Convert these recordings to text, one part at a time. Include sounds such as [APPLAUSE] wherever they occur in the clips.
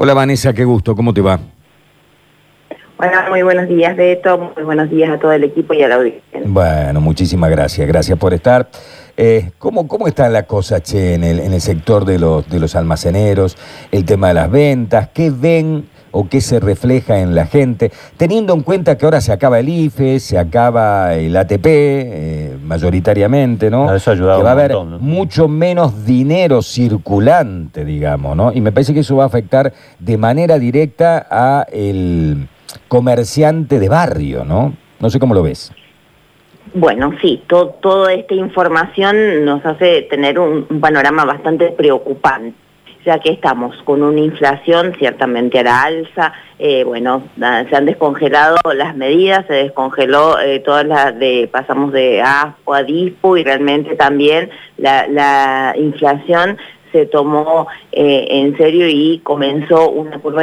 Hola Vanessa, qué gusto, ¿cómo te va? Bueno, muy buenos días, Beto, muy buenos días a todo el equipo y a la audiencia. Bueno, muchísimas gracias, gracias por estar. Eh, ¿cómo, ¿Cómo está la cosa, Che, en el, en el sector de los, de los almaceneros, el tema de las ventas? ¿Qué ven o qué se refleja en la gente? Teniendo en cuenta que ahora se acaba el IFE, se acaba el ATP, eh, mayoritariamente, ¿no? Eso ha ayudado que va a haber montón, ¿no? mucho menos dinero circulante, digamos, ¿no? Y me parece que eso va a afectar de manera directa a el comerciante de barrio, ¿no? No sé cómo lo ves. Bueno, sí, to- toda esta información nos hace tener un, un panorama bastante preocupante, ya que estamos con una inflación ciertamente a la alza, eh, bueno, se han descongelado las medidas, se descongeló eh, todas las de, pasamos de ASPO a DISPO y realmente también la inflación se tomó eh, en serio y comenzó una curva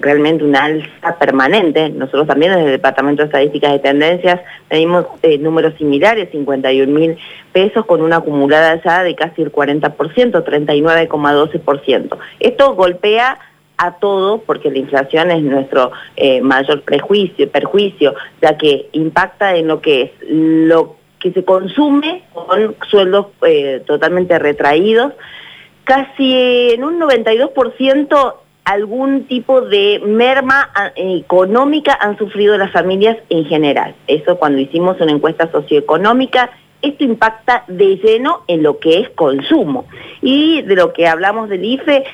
realmente una alza permanente. Nosotros también desde el Departamento de Estadísticas y Tendencias tenemos eh, números similares, 51 mil pesos con una acumulada ya de casi el 40%, 39,12%. Esto golpea a todo porque la inflación es nuestro eh, mayor prejuicio, perjuicio, ya que impacta en lo que es lo que se consume con sueldos totalmente retraídos, casi en un 92% algún tipo de merma ah, económica han sufrido las familias en general. Eso cuando hicimos una encuesta socioeconómica, esto impacta de lleno en lo que es consumo. Y de lo que hablamos del IFE,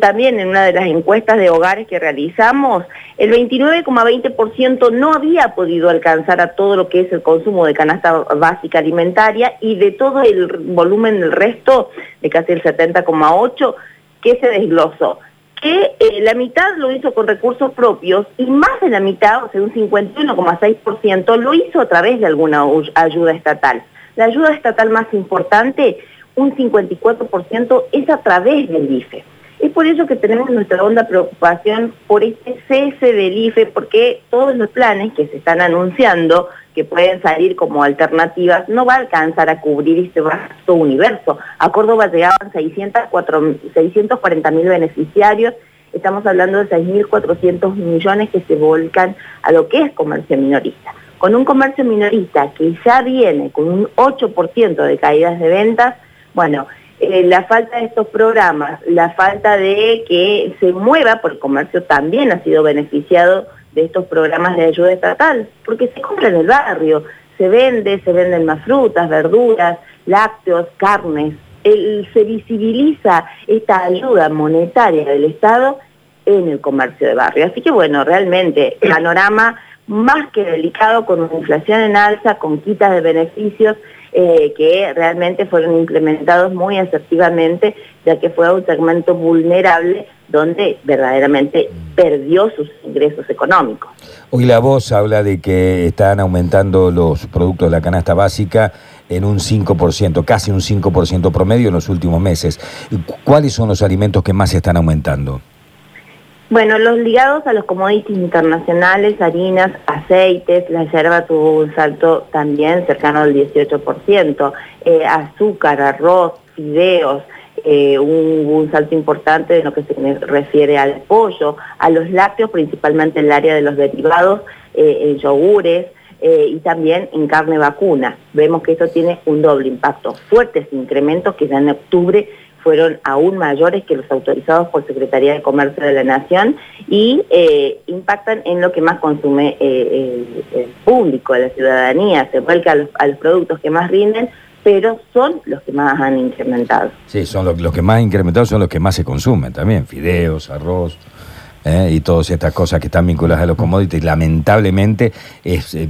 también en una de las encuestas de hogares que realizamos, el 29,20% no había podido alcanzar a todo lo que es el consumo de canasta básica alimentaria y de todo el volumen del resto, de casi el 70,8%, que se desglosó que eh, la mitad lo hizo con recursos propios y más de la mitad, o sea, un 51,6%, lo hizo a través de alguna ayuda estatal. La ayuda estatal más importante, un 54%, es a través del IFE. Es por ello que tenemos nuestra honda preocupación por este cese del IFE, porque todos los planes que se están anunciando, que pueden salir como alternativas, no va a alcanzar a cubrir este vasto universo. A Córdoba llegaban 604 640 mil beneficiarios, estamos hablando de 6.400 millones que se volcan a lo que es comercio minorista. Con un comercio minorista que ya viene con un 8% de caídas de ventas, bueno, eh, la falta de estos programas, la falta de que se mueva, porque el comercio también ha sido beneficiado de estos programas de ayuda estatal, porque se compra en el barrio, se vende, se venden más frutas, verduras, lácteos, carnes, se visibiliza esta ayuda monetaria del Estado en el comercio de barrio. Así que bueno, realmente, panorama más que delicado con una inflación en alza, con quitas de beneficios eh, que realmente fueron implementados muy asertivamente, ya que fue un segmento vulnerable donde verdaderamente perdió sus ingresos económicos. Hoy la voz habla de que están aumentando los productos de la canasta básica en un 5%, casi un 5% promedio en los últimos meses. ¿Cu- ¿Cuáles son los alimentos que más están aumentando? Bueno, los ligados a los commodities internacionales, harinas, aceites, la yerba tuvo un salto también cercano al 18%, eh, azúcar, arroz, fideos, eh, un, salto importante en lo que se refiere al pollo, a los lácteos, principalmente en el área de los derivados, eh, en yogures, eh, y también en carne vacuna. Vemos que eso tiene un doble impacto. Fuertes incrementos que ya en octubre fueron aún mayores que los autorizados por Secretaría de Comercio de la Nación y eh, impactan en lo que más consume eh, el, el público, la ciudadanía, se vuelca a los, productos que más rinden, pero son los que más han incrementado. Sí, son los, que más incrementados son los que más se consumen también, fideos, arroz. ¿eh? y todas estas cosas que están vinculadas a los commodities, lamentablemente es, eh,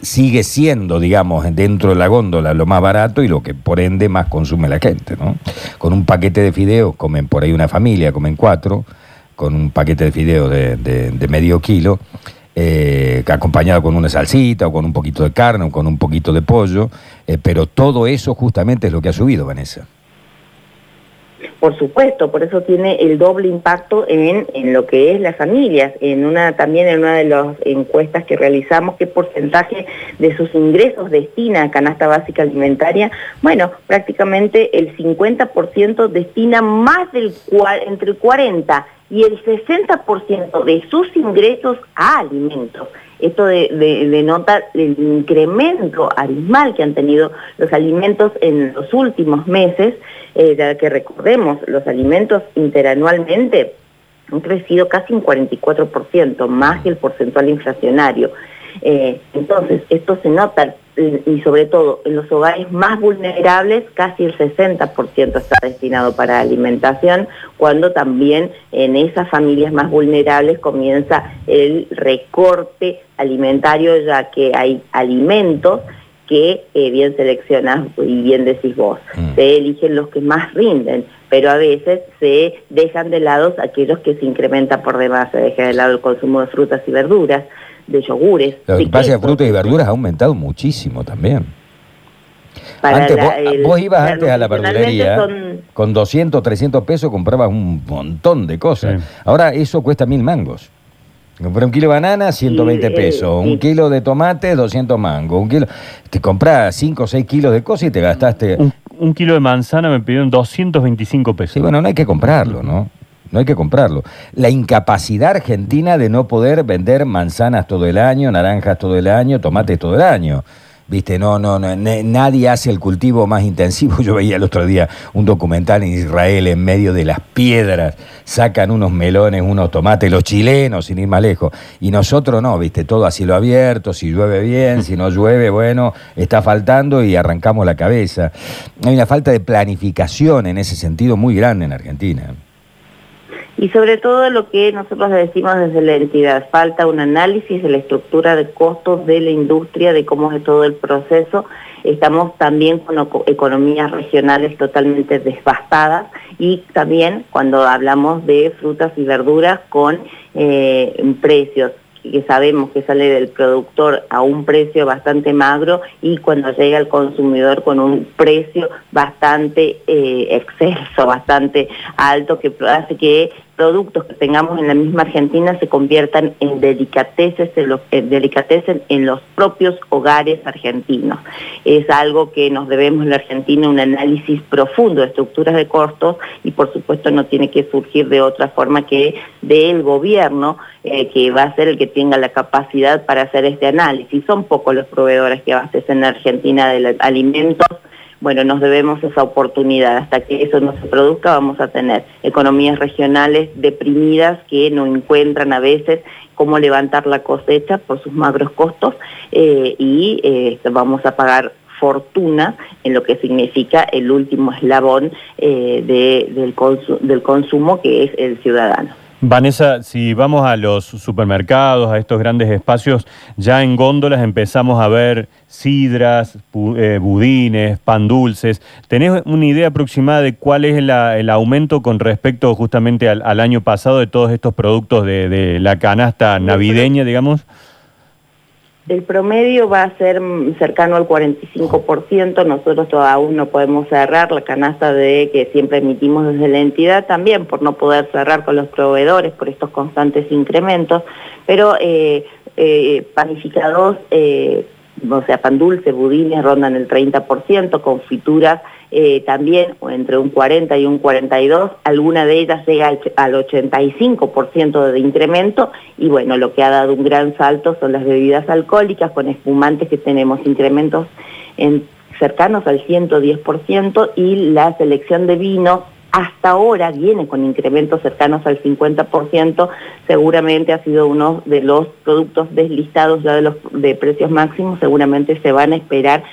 sigue siendo, digamos, dentro de la góndola lo más barato y lo que por ende más consume la gente, ¿no? Con un paquete de fideos comen por ahí una familia, comen cuatro, con un paquete de fideos de, de- de medio kilo, eh, acompañado con una salsita o con un poquito de carne o con un poquito de pollo, eh, pero todo eso justamente es lo que ha subido, Vanessa. Por supuesto, por eso tiene el doble impacto en, en lo que es las familias. En una también en una de las encuestas que realizamos, qué porcentaje de sus ingresos destina a canasta básica alimentaria. Bueno, prácticamente el 50% destina más del entre el 40 y el 60% de sus ingresos a alimentos. Esto denota el incremento abismal que han tenido los alimentos en los últimos meses, eh, que recordemos, los alimentos interanualmente han crecido casi un 44%, más que el porcentual inflacionario. Eh, entonces, esto se nota y sobre todo en los hogares más vulnerables, casi el 60% está destinado para alimentación, cuando también en esas familias más vulnerables comienza el recorte alimentario, ya que hay alimentos que eh, bien seleccionas y bien decís vos. Mm. Se eligen los que más rinden, pero a veces se dejan de lado aquellos que se incrementan por demás, se deja de lado el consumo de frutas y verduras de yogures. Lo que pasa frutas y verduras ha aumentado muchísimo también. Antes, vos, ibas antes a la verdulería, con 200, 300 pesos comprabas un montón de cosas. Ahora eso cuesta mil mangos. Compré un kilo de banana, 120 pesos. Un kilo de tomate, 200 mangos. Un kilo... Te compras 5 o 6 kilos de cosas y te gastaste... Un, kilo de manzana me pidieron 225 pesos. Sí, bueno, no hay que comprarlo, ¿no? No hay que comprarlo. La incapacidad argentina de no poder vender manzanas todo el año, naranjas todo el año, tomates todo el año. Viste, no, no, no, nadie hace el cultivo más intensivo. [LAUGHS] Yo veía el otro día un documental en Israel, en medio de las piedras, sacan unos melones, unos tomates, los chilenos, sin ir más lejos. Y nosotros no, viste, todo a cielo abierto, si llueve bien, si no llueve, bueno, está faltando y arrancamos la cabeza. Hay una falta de planificación en ese sentido muy grande en Argentina y sobre todo lo que nosotros decimos desde la entidad, falta un análisis de la estructura de costos de la industria, de cómo es todo el proceso. Estamos también con economías regionales totalmente devastadas y también cuando hablamos de frutas y verduras con eh, precios que sabemos que sale del productor a un precio bastante magro y cuando llega al consumidor con un precio bastante eh, exceso, bastante alto, que hace que productos que tengamos en la misma Argentina se conviertan en delicateces en los, en los propios hogares argentinos. Es algo que nos debemos en la Argentina un análisis profundo de estructuras de costos y por supuesto no tiene que surgir de otra forma que del gobierno eh, que va a ser el que tenga la capacidad para hacer este análisis. Son pocos los proveedores que abastecen en Argentina de alimentos bueno, nos debemos esa oportunidad. Hasta que eso no se produzca vamos a tener economías regionales deprimidas que no encuentran a veces cómo levantar la cosecha por sus magros costos eh, y eh, vamos a pagar fortuna en lo que significa el último eslabón eh, del, del consumo que es el ciudadano. Vanessa, si vamos a los supermercados, a estos grandes espacios, ya en góndolas empezamos a ver sidras, eh, budines, pan dulces. ¿Tenés una idea aproximada de cuál es el aumento con respecto justamente al, año pasado de todos estos productos de la canasta navideña, digamos? El promedio va a ser cercano al 45%, nosotros aún no podemos cerrar la canasta de que siempre emitimos desde la entidad también por no poder cerrar con los proveedores por estos constantes incrementos, pero eh, eh, panificados, eh, o sea, pan dulce, budines rondan el 30%, confituras eh, también entre un 40 y un 42, alguna de ellas llega al, 85% de incremento y bueno, lo que ha dado un gran salto son las bebidas alcohólicas con espumantes que tenemos incrementos en, cercanos al 110% y la selección de vino hasta ahora viene con incrementos cercanos al 50%, seguramente ha sido uno de los productos deslistados ya de los de precios máximos, seguramente se van a esperar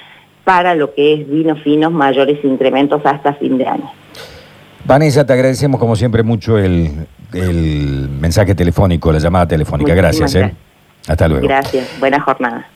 para lo que es vinos finos mayores incrementos hasta fin de año. Vanessa, te agradecemos como siempre mucho el, mensaje telefónico, la llamada telefónica. Gracias. ¿eh? Hasta luego. Gracias. Buena jornada.